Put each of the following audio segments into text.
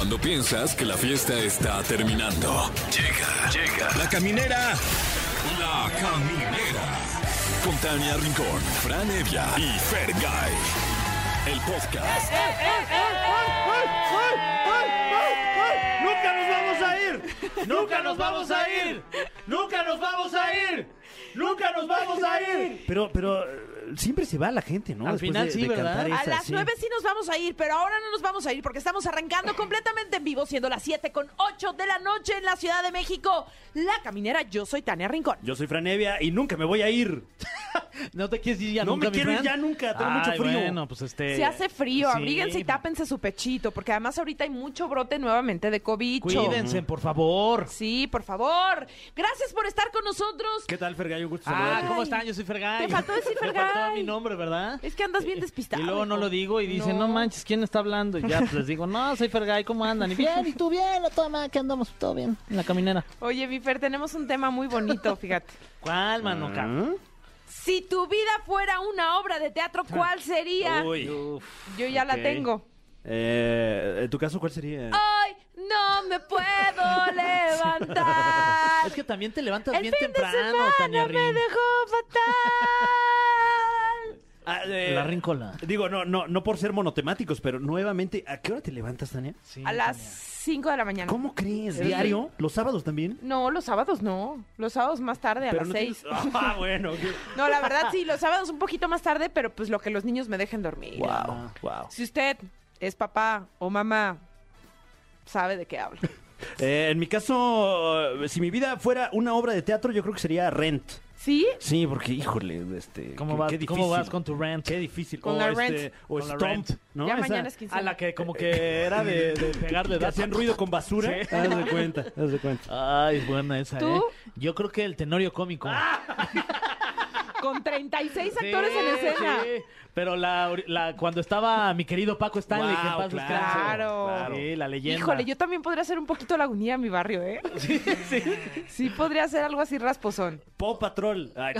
Cuando piensas que la fiesta está terminando. Llega, llega. La caminera. La caminera. Con Tania Rincón, Fran Evia y Fergay. El podcast. ¡Nunca nos vamos a ir! ¡Nunca nos vamos a ir! ¡Nunca nos vamos a ir! ¡Nunca nos vamos a ir! Pero, pero eh, siempre se va la gente, ¿no? Al Después final de- sí, de ¿verdad? cantar A esa, las sí. 9 sí nos vamos a ir, pero ahora no nos vamos a ir porque estamos arrancando completamente en vivo, siendo las 7 con 8 de la noche en la Ciudad de México. La caminera, yo soy Tania Rincón. Yo soy Fran Evia y nunca me voy a ir. ¿No te quieres ir ya No nunca, me mi quiero ir Fran? ya nunca, tengo mucho Ay, frío. Bueno, pues este... Se hace frío, sí. abríguense y tápense su pechito, porque además ahorita hay mucho brote nuevamente de COVID. Cuídense, por favor. Sí, por favor. Gracias por estar con nosotros. ¿Qué tal, Fergay? Un gusto Ah, saludarte. ¿cómo están? Yo soy Fergay. Te faltó decir Me faltó Fergay. mi nombre, ¿verdad? Es que andas bien despistado. Y luego no hijo. lo digo y dicen, no, manches, ¿quién está hablando? Y ya pues, les digo, no, soy Fergay, ¿cómo andan? Y bien, ¿y tú bien? ¿A toda madre? ¿Qué andamos? ¿Todo bien? En la caminera. Oye, mi Fer, tenemos un tema muy bonito, fíjate. ¿Cuál, mano? ¿Ah? Si tu vida fuera una obra de teatro, ¿cuál sería? Uy. Yo ya la tengo. Eh, ¿En tu caso cuál sería? Hoy no me puedo levantar. Es que también te levantas El bien fin de temprano, semana Tania me Rin. dejó fatal. Ah, eh, La rincola. Digo, no, no, no por ser monotemáticos, pero nuevamente, ¿a qué hora te levantas, Tania? Sí, A las Tania. 5 de la mañana. ¿Cómo crees? Sí. ¿Diario? ¿Los sábados también? No, los sábados no. Los sábados más tarde, a Pero las no 6. tienes- Ah, bueno. No, la verdad sí, los sábados un poquito más tarde, pero pues lo que los niños me dejen dormir. Wow, wow. Si usted es papá o mamá, sabe de qué hablo. Eh, en mi caso, eh, si mi vida fuera una obra de teatro, yo creo que sería Rent. ¿Sí? Sí, porque, híjole, este... ¿Cómo, qué- vas, qué ¿Cómo difícil. vas con tu rent? Qué difícil. Con o la este, Rent. O Con la Rent. ¿no? ya Esa- mañana es A 15. la que como que era de, de pegarle hacían ruido con basura. Sí. Haz de cuenta, haz de cuenta. Ay, es buena esa, ¿Tú? ¿eh? Yo creo que el tenorio cómico. Con 36 Sí, actores en escena. sí. Pero la, la- cuando estaba mi querido Paco Stanley, que en Wow, paz claro, descanse. claro. Sí, la leyenda. Híjole, yo también podría hacer un poquito lagunía en mi barrio, ¿eh? Sí, sí. Sí, podría hacer algo así rasposón. Paw Patrol. Ay,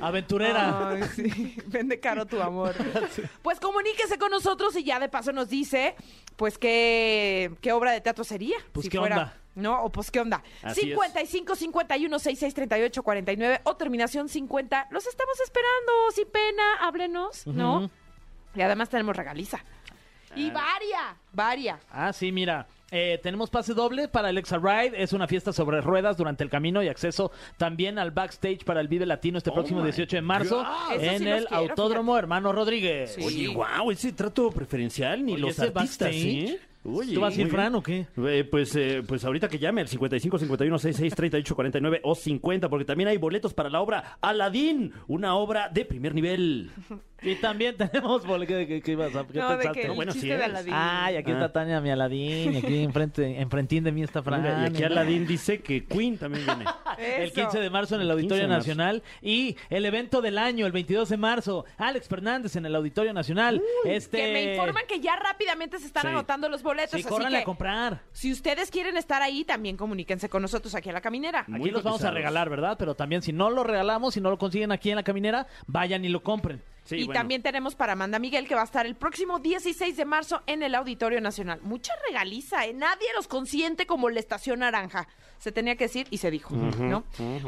no. Aventurera. Ay, sí. Vende caro tu amor. Pues comuníquese con nosotros y ya de paso nos dice, pues, qué, qué obra de teatro sería. Pues, ¿qué onda? ¿No? O pues, ¿qué onda? Así es. 55 51 66 38 49 o terminación 50. Los estamos esperando, sin pena, háblenos, ¿no? Ujú. Y además tenemos regaliza. Y varia, varia. Ah, sí, mira. eh, tenemos pase doble para el Exa Ride. Es una fiesta sobre ruedas durante el camino y acceso también al backstage para el Vive Latino este Oh próximo my 18 de marzo God. Eso sí en los el quiero, Autódromo Hermano Rodríguez. Sí. Oye, wow, ese trato preferencial, ni Oye, los ese artistas, backstage. ¿sí? Oye, ¿Tú vas a ir, Fran, o qué? Eh, pues, eh, pues ahorita que llame al 55 51 66 38 49 o 50, porque también hay boletos para la obra Aladdin, una obra de primer nivel. Y también tenemos bol- ¿Qué, qué- qué ibas a- No, de pensaste? que el bueno, sí de. Aladín. Ay, aquí Ah. está Tania, mi Aladín, y aquí enfrente, enfrentín de mí está Fran. Mira, y aquí Aladdin dice que Queen también viene. El Eso. 15 de marzo en el El 15 Auditorio. Nacional y el evento del año, el 22 de marzo, Alex Fernández en el Auditorio Nacional. este Que me informan que ya rápidamente se están Sí. anotando los boletos. Sí, así córranle que a comprar. si ustedes quieren estar ahí, también comuníquense con nosotros aquí a la caminera. Muy Aquí los vamos a regalar, ¿verdad? Pero también si no lo regalamos, si no lo consiguen aquí en la caminera, vayan y lo compren. Sí, y bueno. también tenemos para Amanda Miguel, que va a estar el próximo 16 de marzo en el Auditorio Nacional. Mucha regaliza, ¿eh? Nadie los consiente como la Estación Naranja. Se tenía que decir y se dijo, ¿no?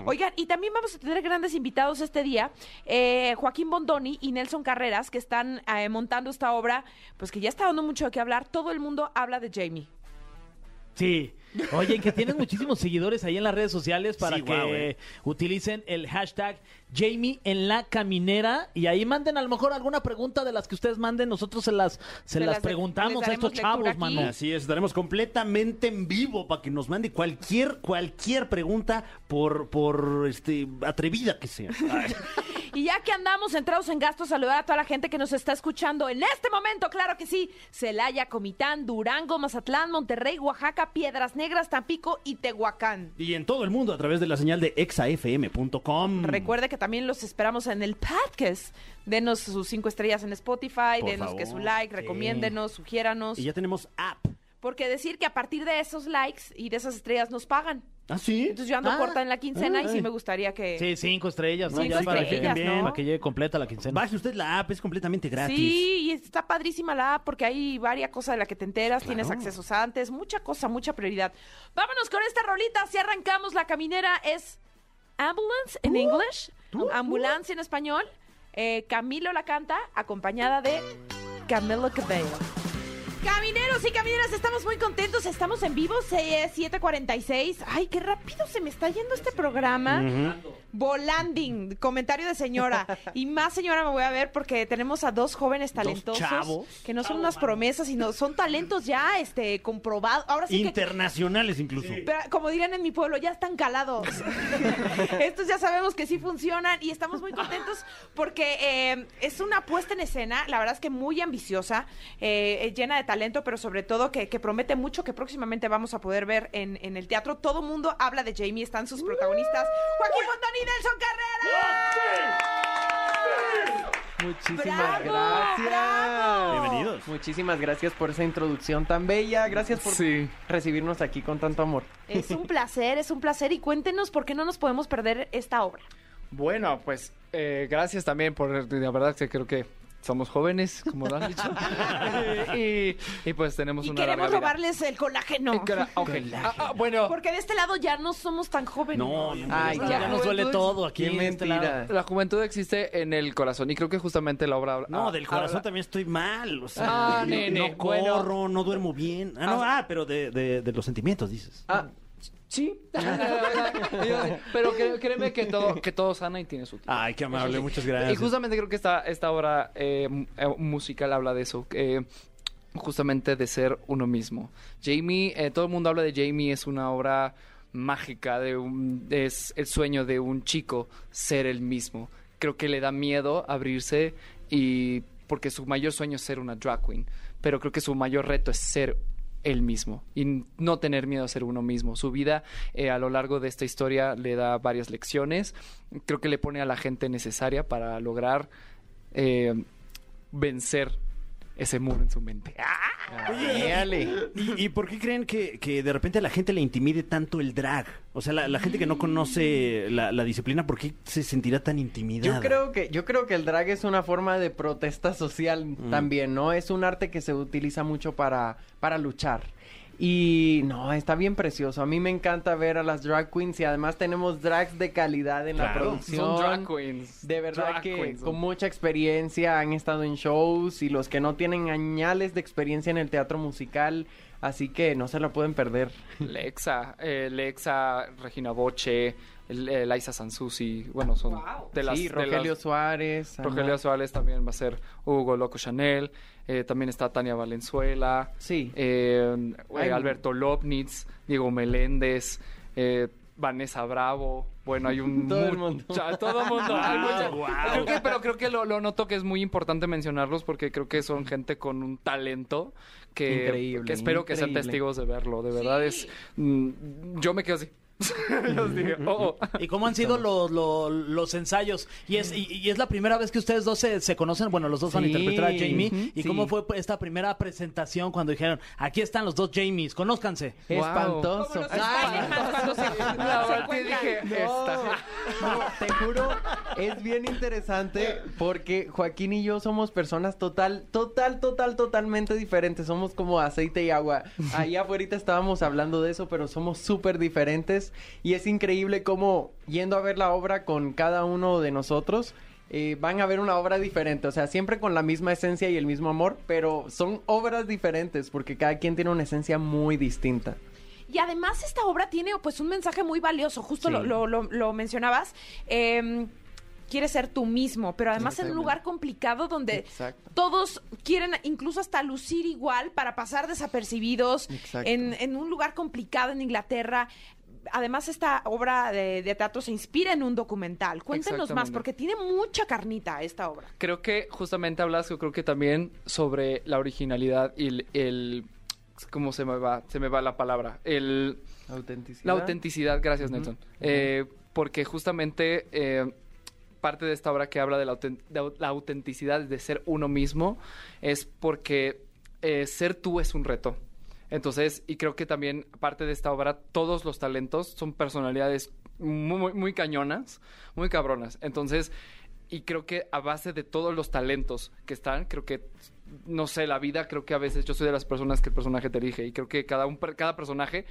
Oigan, y también vamos a tener grandes invitados este día. eh, Joaquín Bondoni y Nelson Carreras, que están eh, montando esta obra, pues que ya está dando mucho de qué hablar. Todo el mundo habla de Jamie. Sí. Oye, que tienen muchísimos seguidores ahí en las redes sociales para Sí, que eh. utilicen el hashtag Jamie en la caminera y ahí manden a lo mejor alguna pregunta de las que ustedes manden, nosotros se las, se Se las, preguntamos a estos chavos, mano. Así es, estaremos completamente en vivo para que nos mande cualquier, cualquier pregunta por, por este atrevida que sea. Y ya que andamos entrados en gastos, saludar a toda la gente que nos está escuchando en este momento, claro que sí. Celaya, Comitán, Durango, Mazatlán, Monterrey, Oaxaca, Piedras Negras, Tampico y Tehuacán. Y en todo el mundo a través de la señal de exafm.com. Recuerde que también los esperamos en el podcast. Denos sus cinco estrellas en Spotify, Por denos que su like, sí. recomiéndenos, sugiéranos. Y ya tenemos app porque decir que a partir de esos likes y de esas estrellas nos pagan. ¿Ah, sí? Entonces yo ando Ah. corta en la quincena y sí Ay. me gustaría que... Sí, cinco estrellas, ¿no? Cinco Ya para que- estrellas, bien, ¿no? Para que llegue completa la quincena. Baje usted la app, es completamente gratis. Sí, y está padrísima la app porque hay varias cosas de las que te enteras, tienes accesos antes, mucha cosa, mucha prioridad. Vámonos con esta rolita, si arrancamos la caminera es Ambulance en English, Ambulancia en español. Eh, Camilo la canta acompañada de Camilo Cabello. Camineros y camineras, estamos muy contentos, estamos en vivo, se- 7:46. Ay, qué rápido se me está yendo este programa. Volanding, comentario de señora. Y más señora me voy a ver porque tenemos a dos jóvenes talentosos chavos. que no son unas promesas, sino son talentos ya este comprobados. Ahora sí que Internacionales incluso. pero, como dirían en mi pueblo, ya están calados. Estos ya sabemos que sí funcionan y estamos muy contentos porque eh, es una puesta en escena, la verdad es que muy ambiciosa, eh, eh, llena de talento, pero sobre todo que, que promete mucho que próximamente vamos a poder ver en, en el teatro. Todo mundo habla de Jamie, están sus protagonistas, Joaquín Fontana y Nelson Carrera. Muchísimas ¡Bravo! gracias. ¡Bravo! Bienvenidos. Muchísimas gracias por esa introducción tan bella. Gracias por Sí. recibirnos aquí con tanto amor. Es un placer, es un placer y cuéntenos por qué no nos podemos perder esta obra. Bueno, pues eh, gracias también por, la verdad que creo que somos jóvenes, como lo han dicho. y, y, pues tenemos Y una queremos larga vida. robarles el colágeno. Ah, ah, bueno, Porque de este lado ya no somos tan jóvenes. No, no. Ay, ya ya. nos duele todo aquí en este lado. mentira. la juventud existe en el corazón y creo que justamente la obra... No, ah, del corazón habla- también estoy mal. O sea, Ah, no, nene, no bueno. corro, no duermo bien. Ah, no, ah, pero de, de- de los sentimientos, dices. Ah, sí. Pero créeme que todo, que todo sana y tiene su tiempo. Ay, qué amable, muchas gracias. Y justamente creo que esta, esta obra eh, eh, musical habla de eso. eh, justamente de ser uno mismo. Jamie, eh, todo el mundo habla de Jamie, es una obra mágica, de un- es el sueño de un chico ser el mismo. Creo que le da miedo abrirse y porque su mayor sueño es ser una drag queen, pero creo que su mayor reto es ser él mismo y no tener miedo a ser uno mismo. Su vida eh, a lo largo de esta historia le da varias lecciones. Creo que le pone a la gente necesaria para lograr eh, vencer ese muro en su mente. Oye, ¿y, y por qué creen que, que de repente a la gente le intimide tanto el drag? O sea, la, la gente que no conoce la, la disciplina, ¿por qué se sentirá tan intimidada? Yo creo que yo creo que el drag es una forma de protesta social Mm. también, ¿no? Es un arte que se utiliza mucho para para luchar. Y no, está bien precioso. A mí me encanta ver a las drag queens y además tenemos drags de calidad en la producción. Son drag queens. De verdad Drag que queens, con mucha experiencia han estado en shows y los que no tienen añales de experiencia en el teatro musical, así que no se la pueden perder. Lexa, eh, Lexa, Regina Boche, eh, Liza Sansusi, bueno, son de las... sí, de Rogelio las- Suárez. ajá. Rogelio Suárez también va a ser Hugo Loco Chanel. eh, también está Tania Valenzuela. Sí. eh, Ay, Alberto Lopnitz, Diego Meléndez, eh, Vanessa Bravo. Bueno, hay un... Todo el mu- mundo. todo el mundo. hay mucha- Wow. Creo que- pero creo que lo, lo noto que es muy importante mencionarlos porque creo que son gente con un talento que, Increíble, que espero que sean testigos de verlo. De verdad es... mm, yo me quedo así. Yo dije, oh, oh. ¿Y cómo han sido los, los, los ensayos? Y es, y, y es la primera vez que ustedes dos se, se conocen, bueno, los dos van a interpretar a Jamie. ¿Y sí. cómo fue pues, esta primera presentación cuando dijeron, aquí están los dos Jamies, conózcanse? Espantoso. Los Spider-Man cuando se- La se dije, No, esta. no, te juro, es bien interesante porque Joaquín y yo somos personas total, total, total, totalmente diferentes. Somos como aceite y agua. Ahí afuera estábamos hablando de eso, pero somos súper diferentes y es increíble cómo yendo a ver la obra con cada uno de nosotros. eh, van a ver una obra diferente, o sea, siempre con la misma esencia y el mismo amor, pero son obras diferentes porque cada quien tiene una esencia muy distinta. Y además esta obra tiene pues un mensaje muy valioso, justo Sí. lo, lo- lo- lo mencionabas. Eh, quieres ser tú mismo, pero además en un lugar complicado donde Exacto. todos quieren incluso hasta lucir igual para pasar desapercibidos en, en un lugar complicado en Inglaterra. Además, esta obra de, de teatro se inspira en un documental. Cuéntenos más, porque tiene mucha carnita esta obra. Creo que justamente hablas, yo creo que también sobre la originalidad y el, el- ¿cómo se me va? Se me va la palabra. El, Autenticidad. la autenticidad, gracias Nelson. Eh, porque justamente eh, parte de esta obra que habla de la, de la autenticidad de ser uno mismo es porque eh, ser tú es un reto. Entonces, y creo que también parte de esta obra, todos los talentos son personalidades muy, muy, cañonas, muy cabronas. Entonces, y creo que a base de todos los talentos que están, creo que, no sé, la vida, creo que a veces yo soy de las personas que el personaje te elige. Y creo que cada, un, cada personaje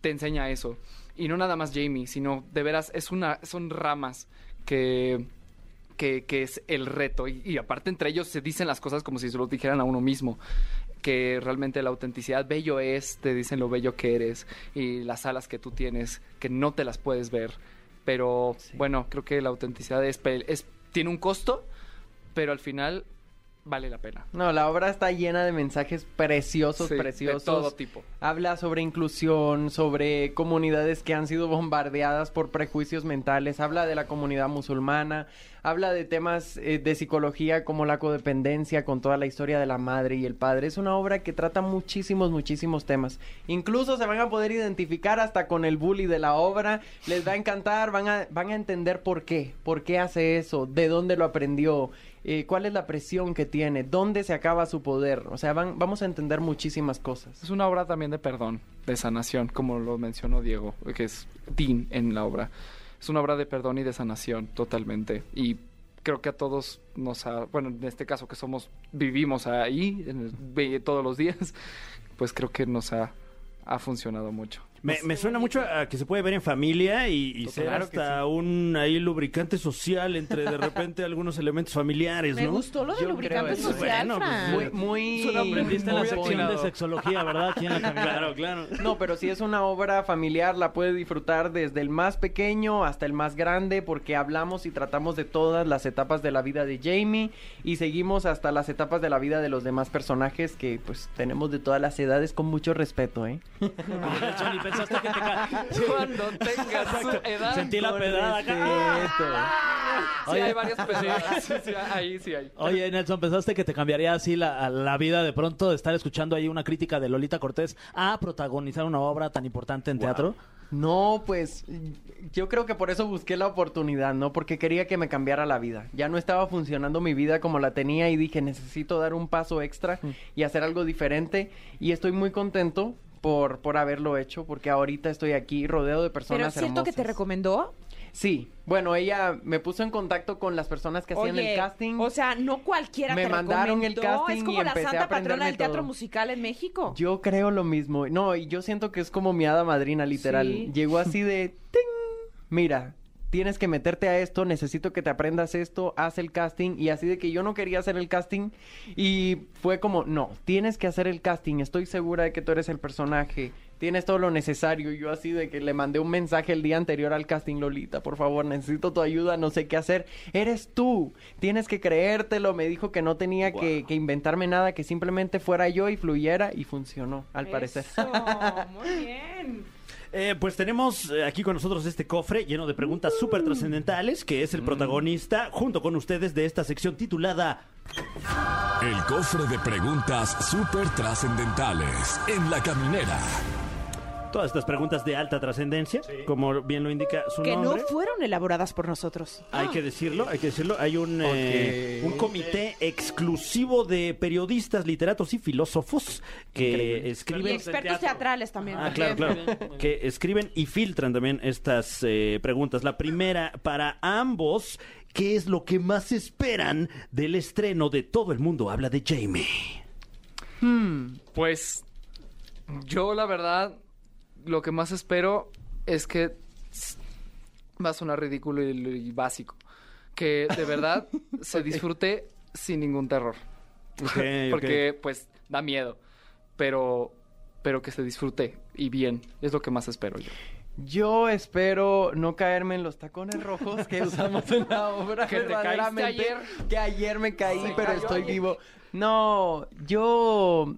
te enseña eso. Y no nada más Jamie, sino de veras, es una, son ramas que que, que es el reto. Y, y aparte entre ellos se dicen las cosas como si se lo dijeran a uno mismo. Que realmente la autenticidad bello es, te dicen lo bello que eres y las alas que tú tienes, que no te las puedes ver. Pero bueno, creo que la autenticidad es, es tiene un costo, pero al final vale la pena. No, la obra está llena de mensajes preciosos, Sí, de preciosos. todo tipo. Habla sobre inclusión, sobre comunidades que han sido bombardeadas por prejuicios mentales, habla de la comunidad musulmana, habla de temas eh, de psicología como la codependencia con toda la historia de la madre y el padre. Es una obra que trata muchísimos, muchísimos temas. Incluso se van a poder identificar hasta con el bully de la obra, les va a encantar, van a, van a entender por qué, por qué hace eso, de dónde lo aprendió. Eh, cuál es la presión que tiene, dónde se acaba su poder. O sea, vamos a entender muchísimas cosas. Es una obra también de perdón, de sanación, como lo mencionó Diego, que es Dean en la obra. Es una obra de perdón y de sanación totalmente. Y creo que a todos nos ha, bueno, en este caso que somos, vivimos ahí todos los días, pues creo que nos ha, ha funcionado mucho. Me, me suena mucho a que se puede ver en familia y, y ser Claro hasta un ahí lubricante social entre de repente algunos elementos familiares, Me ¿no? gustó lo de Yo lubricante social, Bueno, pues. Muy, muy... Eso lo aprendiste en la de sexología, ¿verdad? Aquí en la caminera. Claro, claro. No, pero si es una obra familiar, la puede disfrutar desde el más pequeño hasta el más grande, porque hablamos y tratamos de todas las etapas de la vida de Jamie y seguimos hasta las etapas de la vida de los demás personajes que pues tenemos de todas las edades con mucho respeto, ¿eh? Nelson, ¿y pensaste que te ca- Cuando tengas su edad. Sentí la Con pedrada acá. respeto. Sí, hay varias pedradas. Sí, sí, ahí sí hay. Oye, Nelson, ¿pensaste que te cambiaría así la, la vida de pronto de estar escuchando ahí una crítica de Lolita Cortés a protagonizar una obra tan importante en teatro? No, pues yo creo que por eso busqué la oportunidad, ¿no? Porque quería que me cambiara la vida. Ya no estaba funcionando mi vida como la tenía y dije, necesito dar un paso extra y hacer algo diferente. Y estoy muy contento por, por haberlo hecho, porque ahorita estoy aquí rodeado de personas Pero es cierto que te recomendó. Sí, bueno, ella me puso en contacto con las personas que hacían Oye, el casting. o sea, no cualquiera Me te mandaron el casting Es y como la empecé a santa patrona del teatro musical en México. Yo creo lo mismo. No, y yo siento que es como mi hada madrina, literal. Sí. Llegó así de... ¡ting! Mira, tienes que meterte a esto, necesito que te aprendas esto, haz el casting. Y así de que yo no quería hacer el casting. Y fue como, no, tienes que hacer el casting. Estoy segura de que tú eres el personaje. Tienes todo lo necesario. Y yo así de que le mandé un mensaje el día anterior al casting, Lolita, por favor, necesito tu ayuda, no sé qué hacer. Eres tú, tienes que creértelo. Me dijo que no tenía que, que inventarme nada, que simplemente fuera yo y fluyera. Y funcionó, al parecer. Eso, muy bien. Eh, pues tenemos eh, aquí con nosotros este cofre lleno de preguntas súper trascendentales, que es el protagonista, junto con ustedes, de esta sección titulada El cofre de preguntas súper trascendentales en la caminera. Todas estas preguntas de alta trascendencia, como bien lo indica su Que no fueron elaboradas por nosotros. Hay que decirlo, hay que decirlo. Hay un, eh, un comité exclusivo de periodistas, literatos y filósofos que Y escriben. expertos teatrales también. Ah, claro, claro. Que escriben y filtran también estas eh, preguntas. La primera, para ambos, ¿qué es lo que más esperan del estreno de Todo el Mundo Habla de Jamie? Pues yo la verdad lo que más espero es que va a sonar ridículo y, y básico. Que de verdad se disfrute sin ningún terror. Porque pues da miedo. Pero, pero que se disfrute y bien. Es lo que más espero yo. Yo espero no caerme en los tacones rojos que usamos en la obra. Que te ayer. Que ayer me caí, Se pero estoy ayer. vivo. No, yo...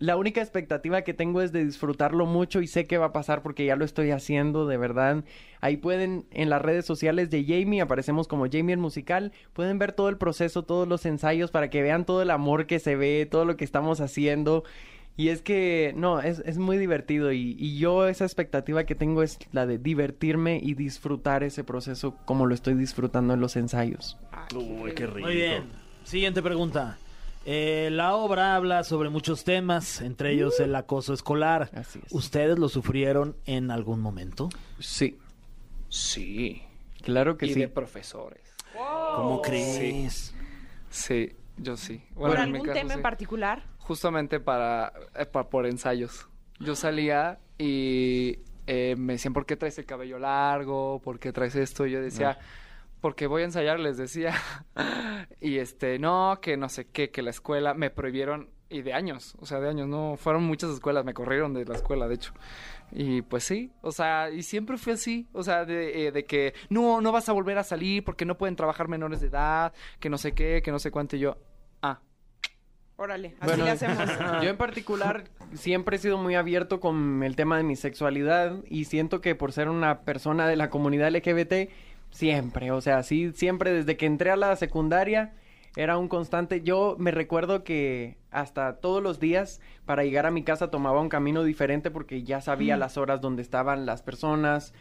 La única expectativa que tengo es de disfrutarlo mucho y sé que va a pasar porque ya lo estoy haciendo, de verdad. Ahí pueden, en las redes sociales de Jamie, aparecemos como Jamie el musical, pueden ver todo el proceso, todos los ensayos para que vean todo el amor que se ve, todo lo que estamos haciendo. Y es que, no, es, es muy divertido y, y yo esa expectativa que tengo es la de divertirme y disfrutar ese proceso como lo estoy disfrutando en los ensayos. Uy, qué rico. Muy bien. Siguiente pregunta. Eh, la obra habla sobre muchos temas, entre ellos el acoso escolar. Así es. ¿Ustedes lo sufrieron en algún momento? Sí, Sí. claro que y sí. de profesores. ¿Cómo crees? Sí, yo sí. ¿Por Bueno, algún caso, tema en sí. particular? Justamente para, eh, por ensayos. Yo salía y eh, me decían, ¿por qué traes el cabello largo? ¿Por qué traes esto? Y yo decía, porque voy a ensayar, les decía. y este, no, que no sé qué, que la escuela me prohibieron, y de años, o sea, de años, no, fueron muchas escuelas, me corrieron de la escuela, de hecho. Y pues sí, o sea, y siempre fui así, o sea, de, eh, de que no, no vas a volver a salir porque no pueden trabajar menores de edad, que no sé qué, que no sé cuánto, y yo, ah, Órale, así Bueno, le hacemos. yo en particular siempre he sido muy abierto con el tema de mi sexualidad y siento que por ser una persona de la comunidad LGBT, siempre, o sea, sí, siempre desde que entré a la secundaria era un constante. Yo me recuerdo que hasta todos los días para llegar a mi casa tomaba un camino diferente porque ya sabía las horas donde estaban las personas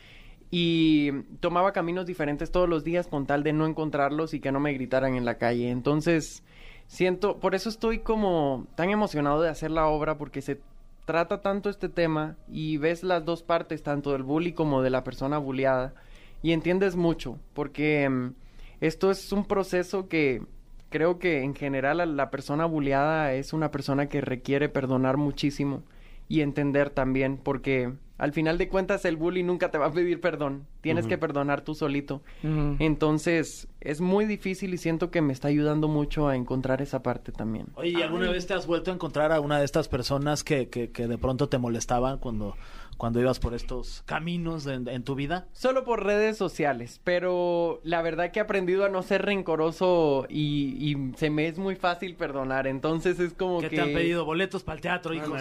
y tomaba caminos diferentes todos los días con tal de no encontrarlos y que no me gritaran en la calle. Entonces, siento, por eso estoy como tan emocionado de hacer la obra porque se trata tanto este tema y ves las dos partes, tanto del bully como de la persona bulliada y entiendes mucho porque mm, esto es un proceso que creo que en general la persona bulliada es una persona que requiere perdonar muchísimo y entender también porque al final de cuentas el bully nunca te va a pedir perdón, tienes que perdonar tú solito. Entonces, es muy difícil y siento que me está ayudando mucho a encontrar esa parte también. Oye, ¿y alguna vez te has vuelto a encontrar a una de estas personas que, que, que de pronto te molestaban cuando, cuando ibas por estos caminos en, en tu vida? Solo por redes sociales, pero la verdad que he aprendido a no ser rencoroso y, y se me es muy fácil perdonar, entonces es como ¿Qué que... te han pedido? ¿Boletos para el teatro, hijo?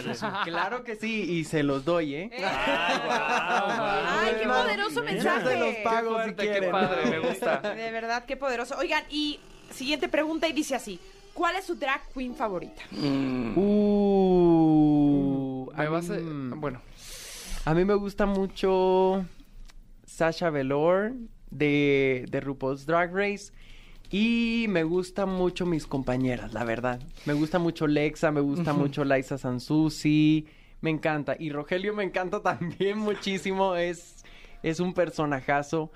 Claro que sí, y se los doy, ¿eh? Ay, qué poderoso mensaje. se los pago si fuerte, qué quieren. padre, me gusta. De verdad, qué poderoso. Oigan, y siguiente pregunta y dice así. ¿Cuál es su drag queen favorita? Uh, Me vas a... mí- Bueno, A mí me gusta mucho Sasha Velour de, de RuPaul's Drag Race. Y me gustan mucho mis compañeras, la verdad. Me gusta mucho Lexa, me gusta mucho Liza Sansusi. Me encanta. Y Rogelio me encanta también muchísimo. Es, es un personajazo.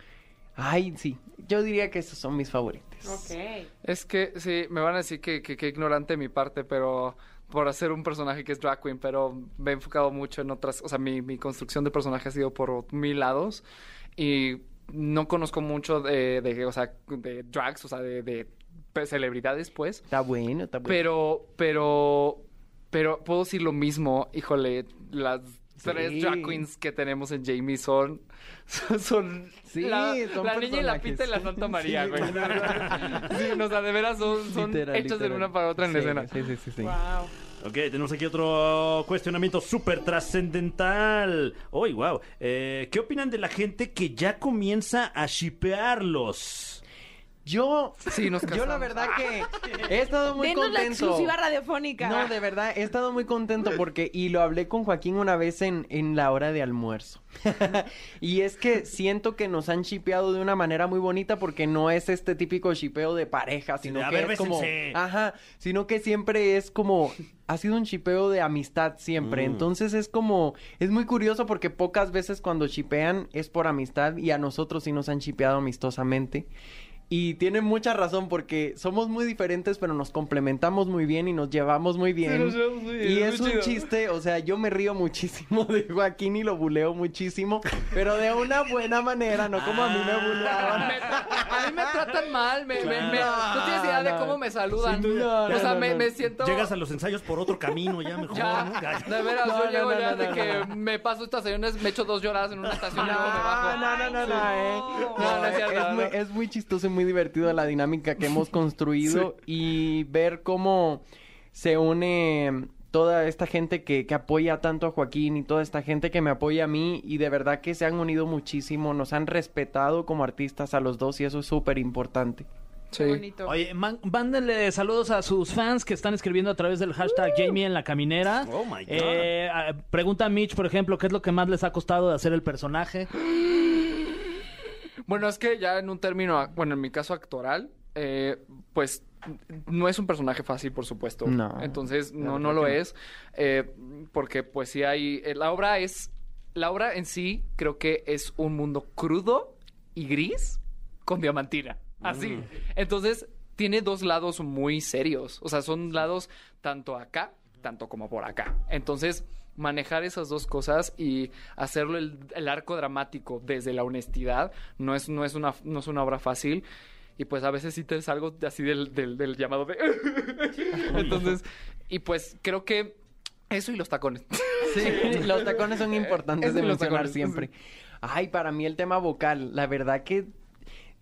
Ay, sí. Yo diría que esos son mis favoritos. Ok. es que sí, me van a decir que, que, que ignorante de mi parte, pero por hacer un personaje que es drag queen, pero me he enfocado mucho en otras, o sea, mi, mi construcción de personaje ha sido por mil lados y no conozco mucho de, de o sea, de drags, o sea, de, de celebridades, pues. Está bueno, está bueno. Pero, pero, pero puedo decir lo mismo, híjole, las tres Sí. drag queens que tenemos en Jamie son, son, Sí, la, son la niña y la pita y la Santa María, Sí, güey. Sí, no, o sea, de veras son, son Literal, hechos de una para otra en la escena. Sí, sí, sí. sí. Wow. Ok, tenemos aquí otro cuestionamiento súper trascendental. Uy, wow. Eh, ¿Qué opinan de la gente que ya comienza a shipearlos? Yo, Sí, nos yo la verdad que he estado muy Denos la contento. exclusiva radiofónica. No, de verdad, he estado muy contento porque, y lo hablé con Joaquín una vez en, en la hora de almuerzo. y es que siento que nos han shipeado de una manera muy bonita porque no es este típico shipeo de pareja, sino de, que ver, es como, bésense. ajá, sino que siempre es como, ha sido un shipeo de amistad siempre. Mm. Entonces es como, es muy curioso porque pocas veces cuando shipean es por amistad y a nosotros sí nos han shipeado amistosamente. Y tienen mucha razón porque somos muy diferentes, pero nos complementamos muy bien y nos llevamos muy bien. y es un chido. chiste, o sea, yo me río muchísimo de Joaquín y lo buleo muchísimo, pero de una buena manera, no como a mí me buleaban. Me tra- a mí me tratan mal, me, me- me- no tienes idea de cómo me saludan. sí, no, o sea, no, me, no. me siento... Llegas a los ensayos por otro camino, ya mejor. Ya, ¿no? de veras, No, yo no, llego no, ya no, de no, que no. me paso estaciones, me echo dos lloradas en una estación y luego me bajo. No, no, no, no, no, eh. No, No, no es es, cierto, muy, no. es muy chistoso y muy divertido la dinámica que hemos construido y ver cómo se une toda esta gente que, que apoya tanto a Joaquín y toda esta gente que me apoya a mí y de verdad que se han unido muchísimo, nos han respetado como artistas a los dos y eso es súper importante. Qué bonito. Oye, man- mándenle saludos a sus fans que están escribiendo a través del hashtag Jamie en la caminera. Oh, my God. Eh, pregunta a Mitch, por ejemplo, ¿qué es lo que más les ha costado de hacer el personaje? Bueno, es que ya en un término, bueno, en mi caso actoral, eh, pues no es un personaje fácil, por supuesto. No, Entonces, no, no lo es. eh, porque, pues, sí hay. eh, la obra es. La obra en sí, creo que es un mundo crudo y gris con diamantina. Así. Entonces, tiene dos lados muy serios. O sea, son lados tanto acá, tanto como por acá. Entonces, manejar esas dos cosas y hacerlo el, el arco dramático desde la honestidad no es, no es, una, no es una obra fácil. Y pues a veces sí te salgo así del, del, del llamado de... Entonces, y pues creo que eso y los tacones. Sí, los tacones son importantes Eso de mencionar tacones, siempre. Ay, para mí el tema vocal, la verdad que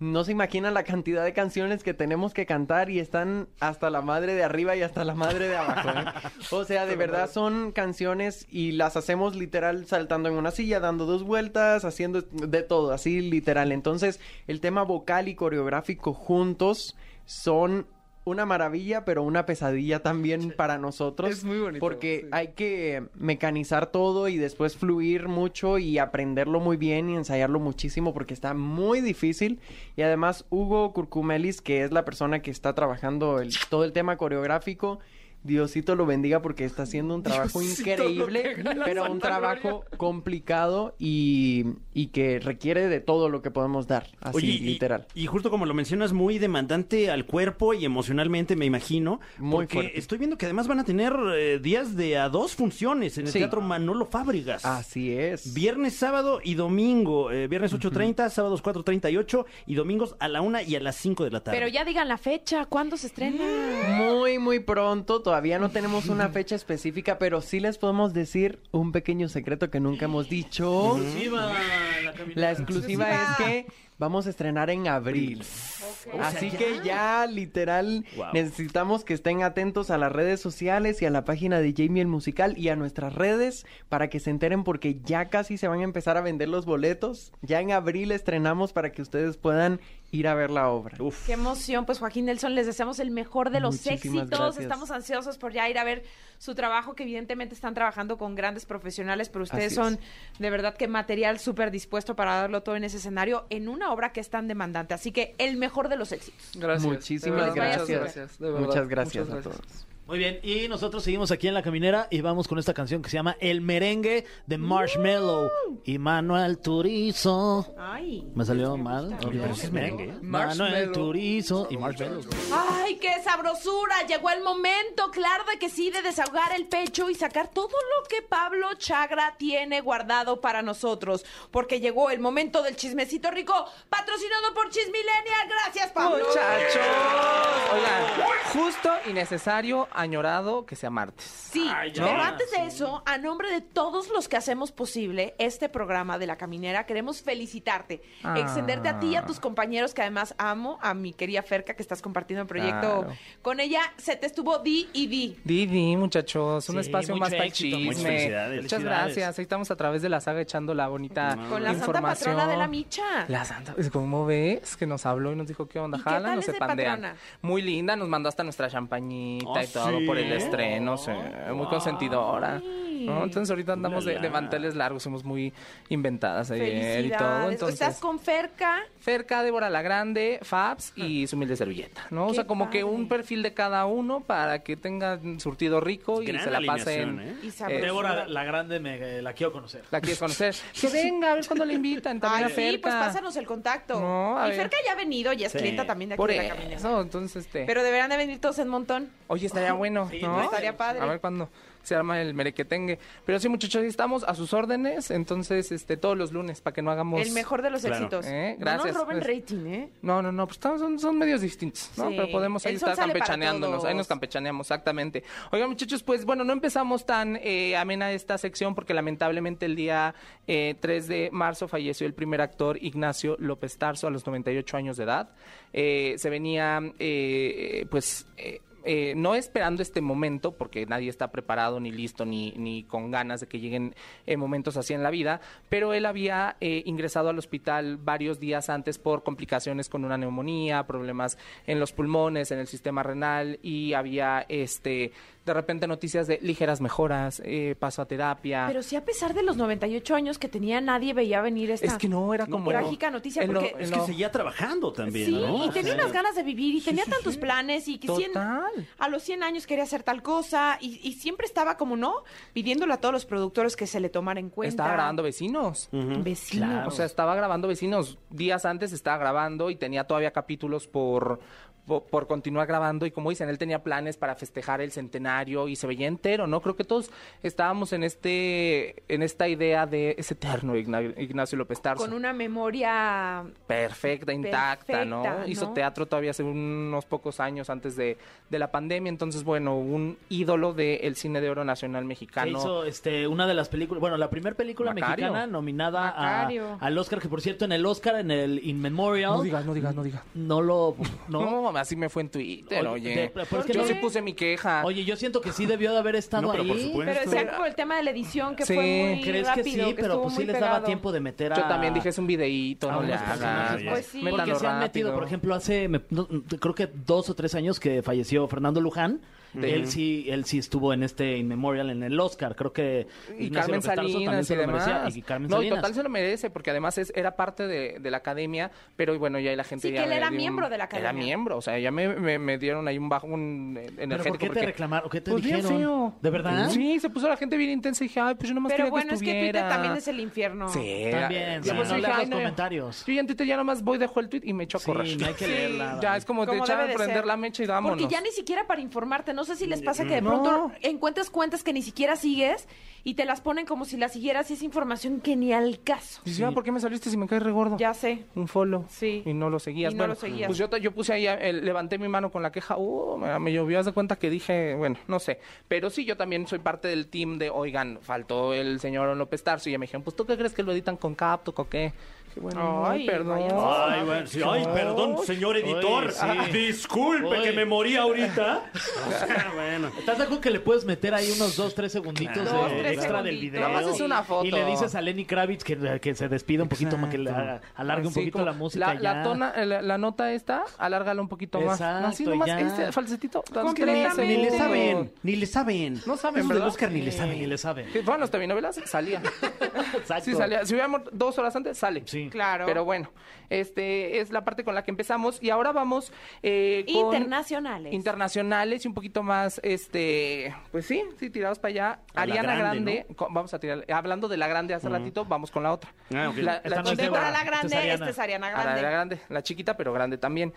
no se imagina la cantidad de canciones que tenemos que cantar y están hasta la madre de arriba y hasta la madre de abajo. ¿eh? O sea, de verdad son canciones y las hacemos literal saltando en una silla, dando dos vueltas, haciendo de todo, así literal. Entonces, el tema vocal y coreográfico juntos son una maravilla, pero una pesadilla también para nosotros. Es muy bonito, Porque sí. hay que mecanizar todo y después fluir mucho y aprenderlo muy bien y ensayarlo muchísimo porque está muy difícil. Y además Hugo Curcumelis, que es la persona que está trabajando el, todo el tema coreográfico, Diosito lo bendiga porque está haciendo un trabajo Diosito increíble, pero un trabajo complicado y, y que requiere de todo lo que podemos dar, así Oye, literal. Y, justo como lo mencionas, muy demandante al cuerpo y emocionalmente, me imagino. Muy porque fuerte. estoy viendo que además van a tener eh, días de a dos funciones en el Sí. Teatro Manolo Fábregas. Así es. Viernes, sábado y domingo. Eh, viernes 8.30, sábados 4.38 y domingos a la 1 y a las 5 de la tarde. Pero ya digan la fecha, ¿cuándo se estrena? Muy, muy pronto. Todavía no tenemos una fecha específica, pero sí les podemos decir un pequeño secreto que nunca hemos dicho. La exclusiva es que vamos a estrenar en abril. Así que ya, literal, Wow. necesitamos que estén atentos a las redes sociales y a la página de Jamie el Musical y a nuestras redes para que se enteren porque ya casi se van a empezar a vender los boletos. Ya en abril estrenamos para que ustedes puedan ir a ver la obra. Uf. Qué emoción, pues Joaquín Nelson, les deseamos el mejor de los Muchísimas éxitos. gracias. Estamos ansiosos por ya ir a ver su trabajo, que evidentemente están trabajando con grandes profesionales, pero ustedes Así son es. de verdad que material súper dispuesto para darlo todo en ese escenario, en una obra que es tan demandante. Así que el mejor de los éxitos. Gracias. Muchísimas gracias. Muchas gracias. de verdad, Muchas gracias muchas a todos. Muy bien, y nosotros seguimos aquí en La Caminera y vamos con esta canción que se llama El Merengue de Marshmello y Manuel Turizo. Ay. ¿Me salió mal? Pero es merengue, ¿eh? Manuel. Turizo y Marshmello. ¡Ay, qué sabrosura! Llegó el momento, claro de que sí, de desahogar el pecho y sacar todo lo que Pablo Chagra tiene guardado para nosotros. Porque llegó el momento del chismecito rico, patrocinado por Chismilenia. Gracias, Pablo. Muchachos, oigan, justo y necesario, añorado que sea martes. Sí, Ay, ya. pero antes de eso, a nombre de todos los que hacemos posible este programa de La Caminera, queremos felicitarte, Ah. extenderte a ti y a tus compañeros, que además amo, a mi querida Ferca, que estás compartiendo el proyecto Claro. con ella. Se te estuvo di y di. Didi, muchachos, un Sí, espacio mucho más para el éxito, chisme. muchas felicidades. Muchas Felicidades. gracias. Ahí estamos a través de la saga echando la bonita Con la santa información. patrona de la micha. La santa, pues, ¿cómo ves? Que nos habló y nos dijo qué onda, ¿Y qué jala, tal no es se de pandean. patrona? Muy linda, nos mandó hasta nuestra champañita ¿Ah, y todo sí? por el estreno, sí, muy consentidora. ¿no? Entonces ahorita andamos de, de manteles largos, somos muy inventadas ayer y todo. Entonces, Estás con Ferca. Ferca, Débora la Grande, Fabs y su humilde servilleta, ¿no? O sea, como que un perfil de cada uno para que tengan surtido rico y Gran se la pasen. ¿eh? Sabrosura. Débora la Grande me eh, la quiero conocer. La quieres conocer. Que venga, a ver cuándo le invitan también Ay, a sí, Ferca. pues pásanos el contacto. No, a y. Ferca ya ha venido, ya es Sí. clienta también de aquí Por de la caminera. eso, entonces este. Pero deberán de venir todos en montón. Oye, estaría bueno, Sí, ¿no? estaría padre. A ver cuándo se arma el merequetengue. Pero sí, muchachos, estamos a sus órdenes. Entonces, este, todos los lunes, para que no hagamos... El mejor de los Claro. éxitos. Eh, No gracias, nos roben pues. rating, ¿eh? No, no, no, pues estamos- son, son medios distintos, ¿no? Sí. Pero podemos ahí estar campechaneándonos, ahí nos campechaneamos, exactamente. Oigan, muchachos, pues bueno, no empezamos tan eh, amena esta sección porque lamentablemente el día eh, 3 de marzo falleció el primer actor Ignacio López Tarso a los 98 años de edad. Eh, se venía, eh, pues... eh, no esperando este momento, porque nadie está preparado, ni listo, ni, ni con ganas de que lleguen eh, momentos así en la vida, pero él había eh, ingresado al hospital varios días antes por complicaciones con una neumonía, problemas en los pulmones, en el sistema renal, y había este de repente noticias de ligeras mejoras, eh, paso a terapia. Pero sí, a pesar de los 98 años que tenía, nadie veía venir esta es que no era como trágica noticia. en lo- porque Es que seguía trabajando también, Sí, ¿no? y tenía unas ganas de vivir y tenía tantos planes y que cien- Total. a los 100 años quería hacer tal cosa y, y siempre estaba como, ¿no? Pidiéndole a todos los productores que se le tomara en cuenta. estaba grabando vecinos. Vecino. O sea, estaba grabando vecinos. Días antes estaba grabando y tenía todavía capítulos por, por, por continuar grabando. Y como dicen, él tenía planes para festejar el centenario y se veía entero, ¿no? Creo que todos estábamos en este en esta idea de ese eterno Igna- Ignacio López Tarso. Con una memoria Perfecta, intacta, ¿no? Hizo teatro todavía hace unos pocos años antes de, de la pandemia. Entonces, bueno, un ídolo del cine de oro nacional mexicano. hizo este, una de las películas, bueno, la primera película Macario. mexicana nominada a- al Oscar, que por cierto en el Oscar, en el In Memorial, No digas, no digas, no digas. no lo... No, No, así me fue en Twitter, Oye, oye. de- pero es que Yo no- sí puse mi queja. Oye, yo siento que sí debió de haber estado No, pero por ahí. supuesto. Pero el tema de la edición que Sí. fue muy ¿Crees rápido, que sí? pero estuvo pues sí muy les daba pegado. tiempo de meter a... Yo también dije, es un videíto, a no le unos hagas. personajes. Pues sí. Porque se han metido, rápido. por ejemplo, hace, me- no, creo que dos o tres años que falleció Fernando Luján. Él sí, él sí estuvo en este In Memorial en el Oscar. Creo que Y Ignacio Carmen Salinas se y lo merecía, demás. y Carmen no, Salinas. total se lo merece, porque además es, era parte de, de la academia, pero bueno, ya la gente Sí, ya que él era un- miembro de la academia. Era miembro, o sea, ya me, me, me dieron ahí un bajón eh, energético. ¿Pero por qué te porque- reclamaron? ¿Qué te Pues bien dijeron? feo. ¿De verdad? Sí, se puso la gente bien intensa y dije, ay, pues yo nomás Pero quería bueno, que es que. Twitter también es el infierno. Sí. También, Yo sí, pues no leas los no. comentarios. Yo ya en Twitter ya nomás voy, dejo el tweet y me echo a Sí, correr. no hay que leerla. Ya es como de Como echar a de prender la mecha y vámonos. Porque ya ni siquiera para informarte, no sé si les pasa que de No. pronto encuentras cuentas que ni siquiera sigues y te las ponen como si las siguieras y es información que ni al caso. Dice, ah, ¿por qué me saliste si me cae re gordo? Ya sé. un follow. Sí. Y no lo seguías. Y no bueno, lo seguías. Pues yo, te- yo puse ahí, eh, levanté mi mano con la queja. Uh, me, me llovió, haz de cuenta que dije, bueno, no sé. Pero sí, yo también soy parte del team de, oigan, faltó el señor López Tarso. Y ya me dijeron, pues, ¿tú qué crees que lo editan con Capto o qué? Bueno, Ay, ay, perdón. vaya. Ay, bueno, sí, ay, perdón, señor editor. Oye, sí. Ah, Disculpe Oye. que me morí ahorita. O sea, bueno. ¿Estás de acuerdo que le puedes meter ahí unos dos, tres segunditos Dos, de tres extra del video? Nada más es una foto. Y le dices a Lenny Kravitz que, que se despida un poquito, más que le haga- alargue un poquito como la música La, ya. la tona, la, la nota esta, alárgala un poquito más. Exacto, Así nomás, ya. este falsetito. Ni le saben, ni le saben. No saben, ni le saben. le sabe. Que fueron las telenovelas, salía. Exacto. Sí, salía. Si hubiéramos dos horas antes, sale. Sí. Claro. Pero bueno, este es la parte con la que empezamos y ahora vamos eh, con Internacionales. internacionales y un poquito más, este, pues sí, sí tirados para allá. A Ariana grande, vamos a tirar, hablando de la grande hace ratito, vamos con la otra. Ah, ok. La, no chiquita- la Esta es Grande, es Ariana Grande. la grande, la chiquita pero grande también.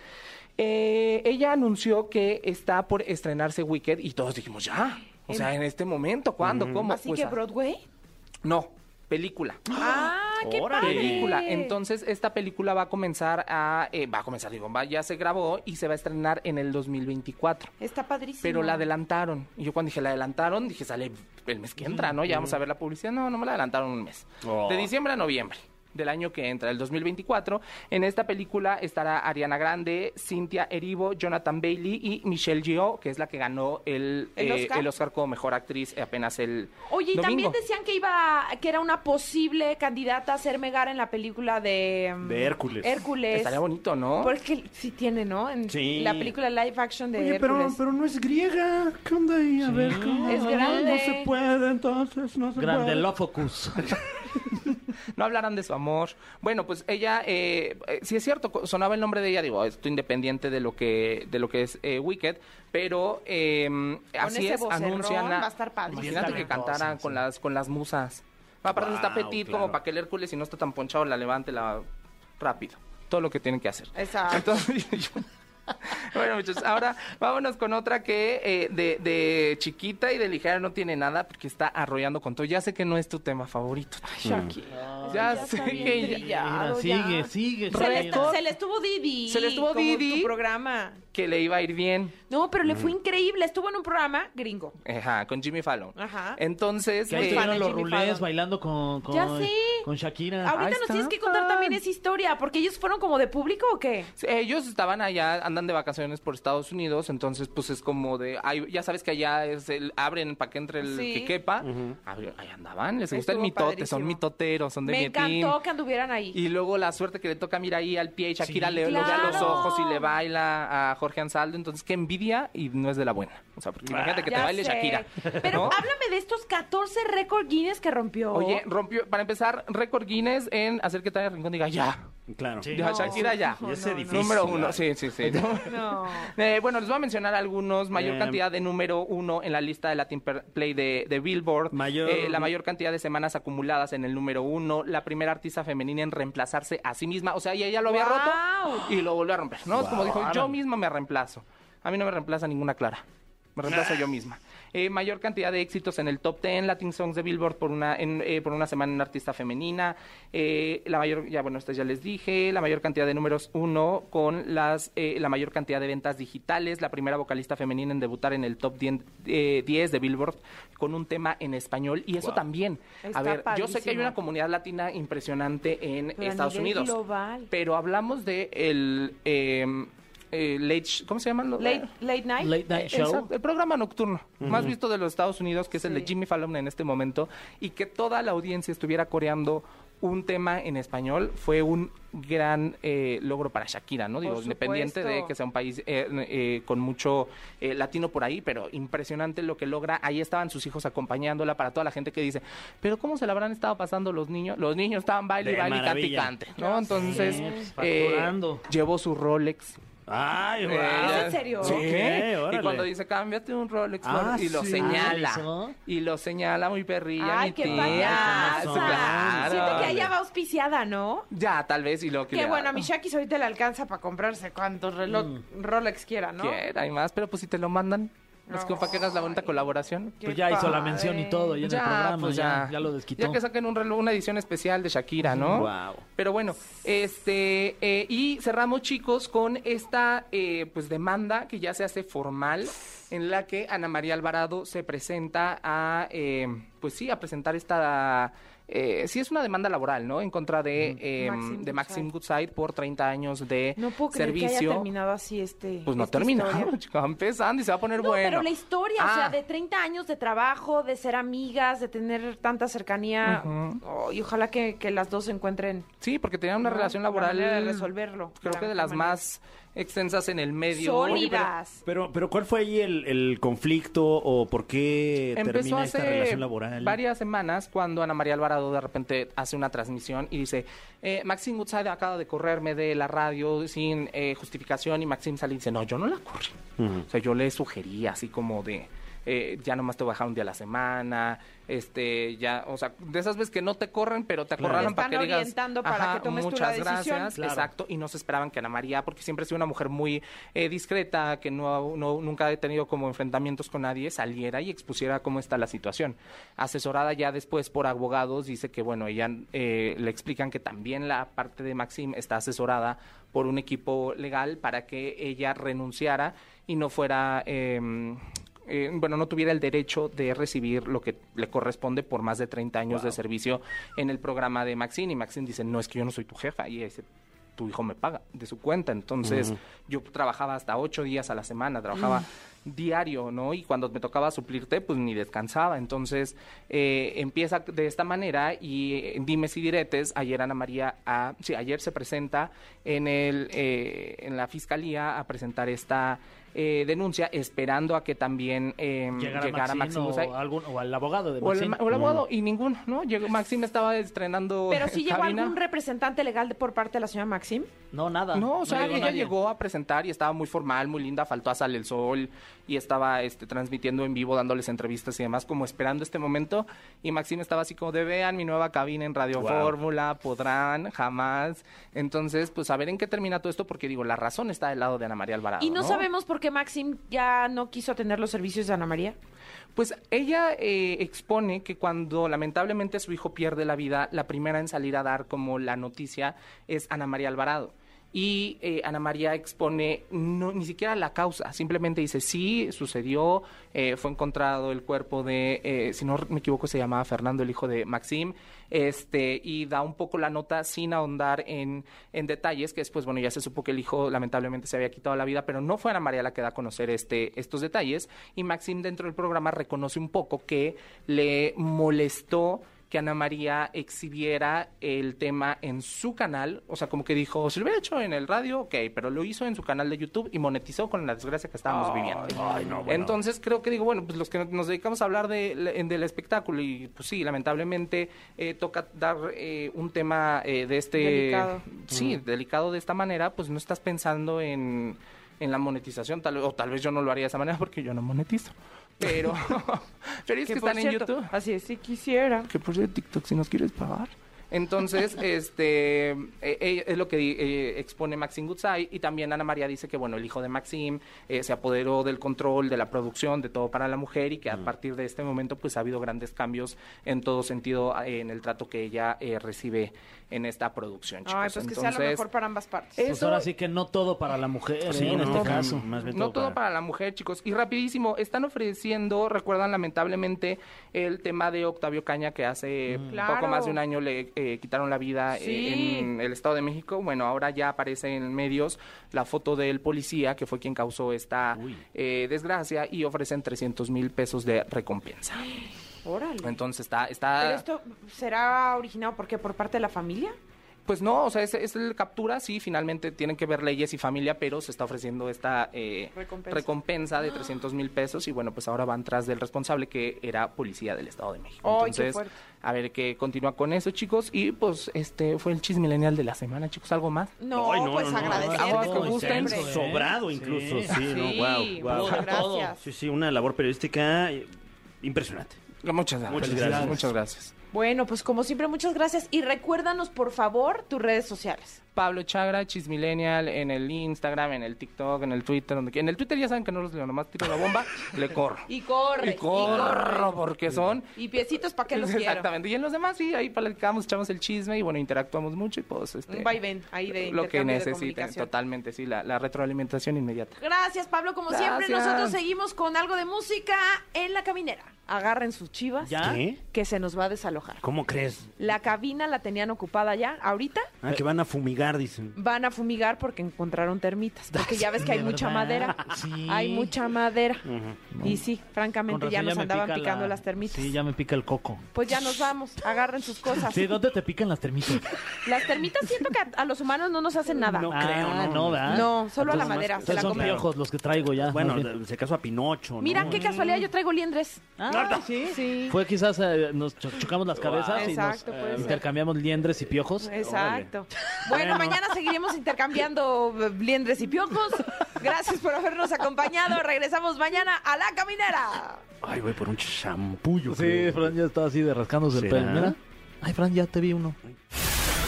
Eh, ella anunció que está por estrenarse Wicked y todos dijimos ya. O sea, en este momento, ¿cuándo? ¿Cómo? Así Pues, que Broadway. No, película. Ah, qué Órale. padre. película. Entonces, esta película va a comenzar a... eh, va a comenzar, digo, va- ya se grabó y se va a estrenar en el 2024. Está padrísimo. Pero la adelantaron. Y yo cuando dije la adelantaron, dije, sale el mes que entra, ¿no? Ya vamos a ver la publicidad. No, no me la adelantaron un mes. Oh. De diciembre a noviembre del año que entra, el 2024. En esta película estará Ariana Grande, Cynthia Erivo, Jonathan Bailey y Michelle Yeoh, que es la que ganó el, ¿El eh, Oscar? el Oscar como mejor actriz apenas el Oye, y también decían que iba, que era una posible candidata a ser Megar en la película de, mm, De Hércules. Hércules. Estaría bonito, ¿no? Porque sí tiene, ¿no? En Sí. la película live action de Oye, pero, Hércules. pero no es griega. ¿Qué onda ahí? A ver, ¿cómo? Es grande. No se puede, entonces, no se puede. No hablarán de su amor. Bueno, pues ella, eh, eh, sí es cierto, sonaba el nombre de ella, digo, esto independiente de lo que, de lo que es eh, Wicked, pero eh, así es, anuncian va a estar padrísimo. Imagínate que cantara con las, con las musas. Aparte está Wow, petit claro. como para que el Hércules, si no está tan ponchado, la levante la rápido. Todo lo que tienen que hacer. Exacto. Entonces, yo- bueno, muchachos, ahora vámonos con otra que eh, de, de chiquita y de ligera no tiene nada porque está arrollando con todo. Ya sé que no es tu tema favorito. Shakira. Ya está sé que ya- ya. sigue, sigue. Se le, sigue. se le estuvo Didi. Se le estuvo como Didi. tu programa. Que le iba a ir bien. No, pero le fue increíble. Estuvo en un programa gringo. Ajá, con Jimmy Fallon. Ajá. Entonces, Que ahí eh, estuvieron los Jimmy rulés Fallon. bailando con, con, Ya sé. Con Shakira. Ahorita Ahí nos tienes que contar también esa historia, porque ellos fueron como de público o qué? Sí, Ellos estaban allá, andan de vacaciones por Estados Unidos, entonces pues es como de, ay, ya sabes que allá es el, abren para que entre el Sí. que quepa. Abri- ahí andaban, les gusta el Estuvo mitote, padrísimo. son mitoteros, son de Me mi team. encantó que anduvieran ahí. Y luego la suerte que le toca mira ahí al pie y Shakira le, ve a los claro. ojos y le baila a Jorge Ansaldo, entonces qué envidia y no es de la buena. O sea, porque imagínate que te Ya baile sé. Shakira. Pero ¿no? háblame de estos 14 récord Guinness que rompió. Oye, rompió, para empezar, récord Guinness en hacer que Tania Rincón diga ya. Claro. Sí. Ya, No, Shakira ya. Y. Número uno, sí, sí, sí. No. Eh, bueno, les voy a mencionar algunos. Mayor Eh, cantidad de número uno en la lista de Latin Play de, de Billboard. Mayor- Eh, la mayor cantidad de semanas acumuladas en el número uno. La primera artista femenina en reemplazarse a sí misma. O sea, ella ya lo había roto y lo volvió a romper, ¿no? Es como dijo, yo misma me reemplazo. A mí no me reemplaza ninguna Clara. Me reemplazo yo misma. Eh, mayor cantidad de éxitos en el top 10 Latin Songs de Billboard por una, en, eh, por una semana en artista femenina. Eh, la mayor, ya bueno, estas ya les dije. La mayor cantidad de números uno con las, eh, la mayor cantidad de ventas digitales. La primera vocalista femenina en debutar en el top 10, eh, 10 de Billboard con un tema en español. Y eso también. Está a ver, yo sé que hay una comunidad latina impresionante en Pero a Estados nivel Unidos. global. Pero hablamos de el... eh, eh, late, ¿Cómo se llaman? Late, late Night. Late Night Show. Exacto, el programa nocturno más visto de los Estados Unidos, que es el de. Jimmy Fallon en este momento, y que toda la audiencia estuviera coreando un tema en español, fue un gran eh, logro para Shakira, ¿no? Digo, independiente de que sea un país eh, eh, con mucho eh, latino por ahí, pero impresionante lo que logra. Ahí estaban sus hijos acompañándola para toda la gente que dice, pero ¿cómo se la habrán estado pasando los niños? Los niños estaban baile, De baile, cante ¿no? Entonces, Sí, llevó su Rolex. Ay. Eh, ¿Es en serio? Sí. Y cuando dice, cámbiate un Rolex, Ah, amor", y lo sí. señala. Ah, ¿eso? Y lo señala muy perrilla, Ay, mi qué tía. claro. Siento que ella va auspiciada, ¿no? Ya, tal vez, y lo que Qué bueno, a mi Shakis ahorita le alcanza para comprarse cuantos reloj Mm. Rolex quiera, ¿no? Quiera y más, pero pues si te lo mandan, es como para que hagas la bonita colaboración. Pues ya hizo la mención y todo, y en el programa pues ya, ya lo desquitó. Ya que saquen un reloj, una edición especial de Shakira, ¿no? Guau. Pero bueno, este eh, y cerramos chicos con esta eh, pues demanda que ya se hace formal en la que Ana María Alvarado se presenta a eh, pues sí a presentar esta eh, sí es una demanda laboral, ¿no? En contra de eh, Maxim de Maxim Goodside por 30 años de No puedo creer que haya servicio. terminado así este. pues no esta termina, historia. chica, va empezando y se va a poner No, bueno. pero la historia, o sea, Ah. de 30 años de trabajo, de ser amigas, de tener tanta cercanía, oh, y ojalá que, que las dos se encuentren Sí, porque tenían una ¿no? relación la laboral manera de resolverlo. creo que de las manera. más extensas en el medio. sólidas. Pero, pero ¿cuál fue ahí el, el conflicto o por qué Empezó termina esta relación laboral? varias semanas cuando Ana María Alvarado de repente hace una transmisión y dice, eh, Maxim Goodside acaba de correrme de la radio sin eh, justificación y Maxim sale y dice, no, yo no la corrí. O sea, yo le sugerí así como de, eh, ya nomás te dejar un día a la semana, este, ya, o sea, de esas veces que no te corren, pero te acorralan para que están digas, orientando para "Ajá, que tomes tú la muchas decisión". gracias, Claro. exacto, y no se esperaban que Ana María, porque siempre ha sido una mujer muy eh, discreta, que no, no- nunca ha tenido como enfrentamientos con nadie, saliera y expusiera cómo está la situación. Asesorada ya después por abogados, dice que, bueno, ella eh, le explican que también la parte de Maxim está asesorada por un equipo legal para que ella renunciara y no fuera... eh, eh, bueno, no tuviera el derecho de recibir lo que le corresponde por más de 30 años de servicio en el programa de Maxine. Y Maxine dice, no, es que yo no soy tu jefa. Y dice, tu hijo me paga de su cuenta. Entonces, yo trabajaba hasta ocho días a la semana, trabajaba diario, ¿no? Y cuando me tocaba suplirte, pues ni descansaba. Entonces, eh, empieza de esta manera y eh, en dimes y diretes, ayer Ana María, ah, sí, ayer se presenta en, el, eh, en la fiscalía a presentar esta eh, denuncia, esperando a que también eh, llegara Maxim o, algún, o al abogado de O el, o el abogado, y ninguno, ¿no? Llegó, Maxim estaba estrenando Pero sí llegó cabina. algún representante legal de, por parte de la señora Maxim. No, nada. No, o sea, llegó ella nadie. llegó a presentar y estaba muy formal, muy linda, faltó a Sale el Sol y estaba este, transmitiendo en vivo, dándoles entrevistas y demás, como esperando este momento. Y Maxim estaba así como de vean mi nueva cabina en Radio Wow. Fórmula, podrán, jamás. Entonces, pues a ver en qué termina todo esto, porque digo, la razón está del lado de Ana María Alvarado. Y no, sabemos por qué Maxim ya no quiso tener los servicios de Ana María. Pues ella eh, expone que cuando lamentablemente su hijo pierde la vida, la primera en salir a dar como la noticia es Ana María Alvarado. Y eh, Ana María expone no, ni siquiera la causa, simplemente dice, sí, sucedió, eh, fue encontrado el cuerpo de, eh, si no me equivoco, se llamaba Fernando, el hijo de Maxim, este, y da un poco la nota sin ahondar en, en detalles, que después, bueno, ya se supo que el hijo lamentablemente se había quitado la vida, pero no fue Ana María la que da a conocer este, estos detalles, y Maxim dentro del programa reconoce un poco que le molestó que Ana María exhibiera el tema en su canal, o sea, como que dijo, si lo hubiera hecho en el radio, ok, pero lo hizo en su canal de YouTube y monetizó con la desgracia que estábamos viviendo. Entonces creo que digo, bueno, pues los que nos dedicamos a hablar de, del espectáculo y pues sí, lamentablemente eh, toca dar eh, un tema eh, de este... Delicado. Sí, delicado de esta manera, pues no estás pensando en, en la monetización, tal, o tal vez yo no lo haría de esa manera porque yo no monetizo. Pero, pero es que, por están en YouTube. Así es, si quisiera. Que por cierto, TikTok, si nos quieres pagar. Entonces, este, eh, eh, es lo que eh, expone Maxim Gutzai y también Ana María dice que, bueno, el hijo de Maxim eh, se apoderó del control, de la producción, de todo para la mujer y que a partir de este momento, pues ha habido grandes cambios en todo sentido eh, en el trato que ella eh, recibe en esta producción, chicos. Ay, pues que sea lo mejor para ambas partes. Pues eso- ahora sí que no todo para la mujer, Sí, ¿eh? en no, este caso. más bien No todo para la mujer, chicos. Y rapidísimo, están ofreciendo, recuerdan lamentablemente el tema de Octavio Caña que hace Claro. poco más de un año le eh, quitaron la vida eh, Sí. en el Estado de México. Bueno, ahora ya aparece en medios la foto del policía que fue quien causó esta eh, desgracia y ofrecen 300 mil pesos de recompensa. Órale. Entonces está, ¿Pero está esto será originado por qué? ¿Por parte de la familia? Pues no, o sea, es, es el captura, sí, finalmente tienen que ver leyes y familia, pero se está ofreciendo esta eh, Recompensa. recompensa de 300 mil pesos y bueno, pues ahora van tras del responsable que era policía del Estado de México. Ay, qué Entonces, fuerte. a ver qué continúa con eso, chicos. Y pues este fue el chisme milenial de la semana, chicos, ¿algo más? No, Ay, no, pues no, no, como gusten. Sobrado incluso, sí, no, wow, wow. gracias. Sí, sí, una labor periodística impresionante. Muchas gracias. Muchas gracias. Muchas gracias. Bueno, pues como siempre, muchas gracias. Y recuérdanos, por favor, tus redes sociales. Pablo Chagra, Chismillennial, en el Instagram, en el TikTok, en el Twitter, donde En el Twitter ya saben que no los leo, nomás tiro la bomba, le corro. Y corre. Y corro, porque son Y piecitos, ¿para qué los quiero? Exactamente. Y en los demás, sí, ahí platicamos, echamos el chisme y bueno, interactuamos mucho y pues este. Un vaivén ahí de Lo que de necesiten, totalmente, sí, la, la retroalimentación inmediata. Gracias, Pablo. Como siempre, nosotros seguimos con algo de música en la caminera. Agarren sus chivas, ¿Ya? ¿Qué? que se nos va a desalojar. ¿Cómo crees? La cabina la tenían ocupada ya. Ahorita Ah, que van a fumigar, dicen. van a fumigar porque encontraron termitas. Porque ya ves que hay mucha madera. Sí. Hay mucha madera. Y sí, francamente ya nos andaban pica picando la- las termitas. Sí, ya me pica el coco. Pues ya nos vamos. Agarren sus cosas. Sí, ¿dónde te pican las termitas? Las termitas siento que a, a los humanos no nos hacen nada. No ah, creo, no. no, ¿verdad? No, solo a la madera, se la son piojos los que traigo ya. Bueno, se casó a Pinocho, ¿no? Mira qué casualidad, yo traigo liendres. Ah, ¿sí? Sí. Fue quizás eh, nos cho- chocamos las cabezas y Exacto, nos puede eh, intercambiamos liendres y piojos. Exacto. Bueno, mañana seguiremos intercambiando eh, liendres y piojos. Gracias por habernos acompañado. Regresamos mañana a la caminera. Ay, voy por un champullo. Sí, creo. Fran ya está así de rascándose el pelo. Mira. Ay, Fran, ya te vi uno.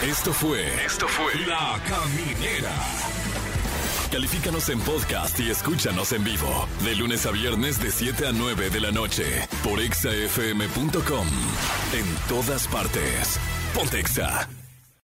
Esto fue. Esto fue. La Caminera. Califícanos en podcast y escúchanos en vivo. De lunes a viernes, de 7 a 9 de la noche. Por exafm.com. En todas partes. Pontexa.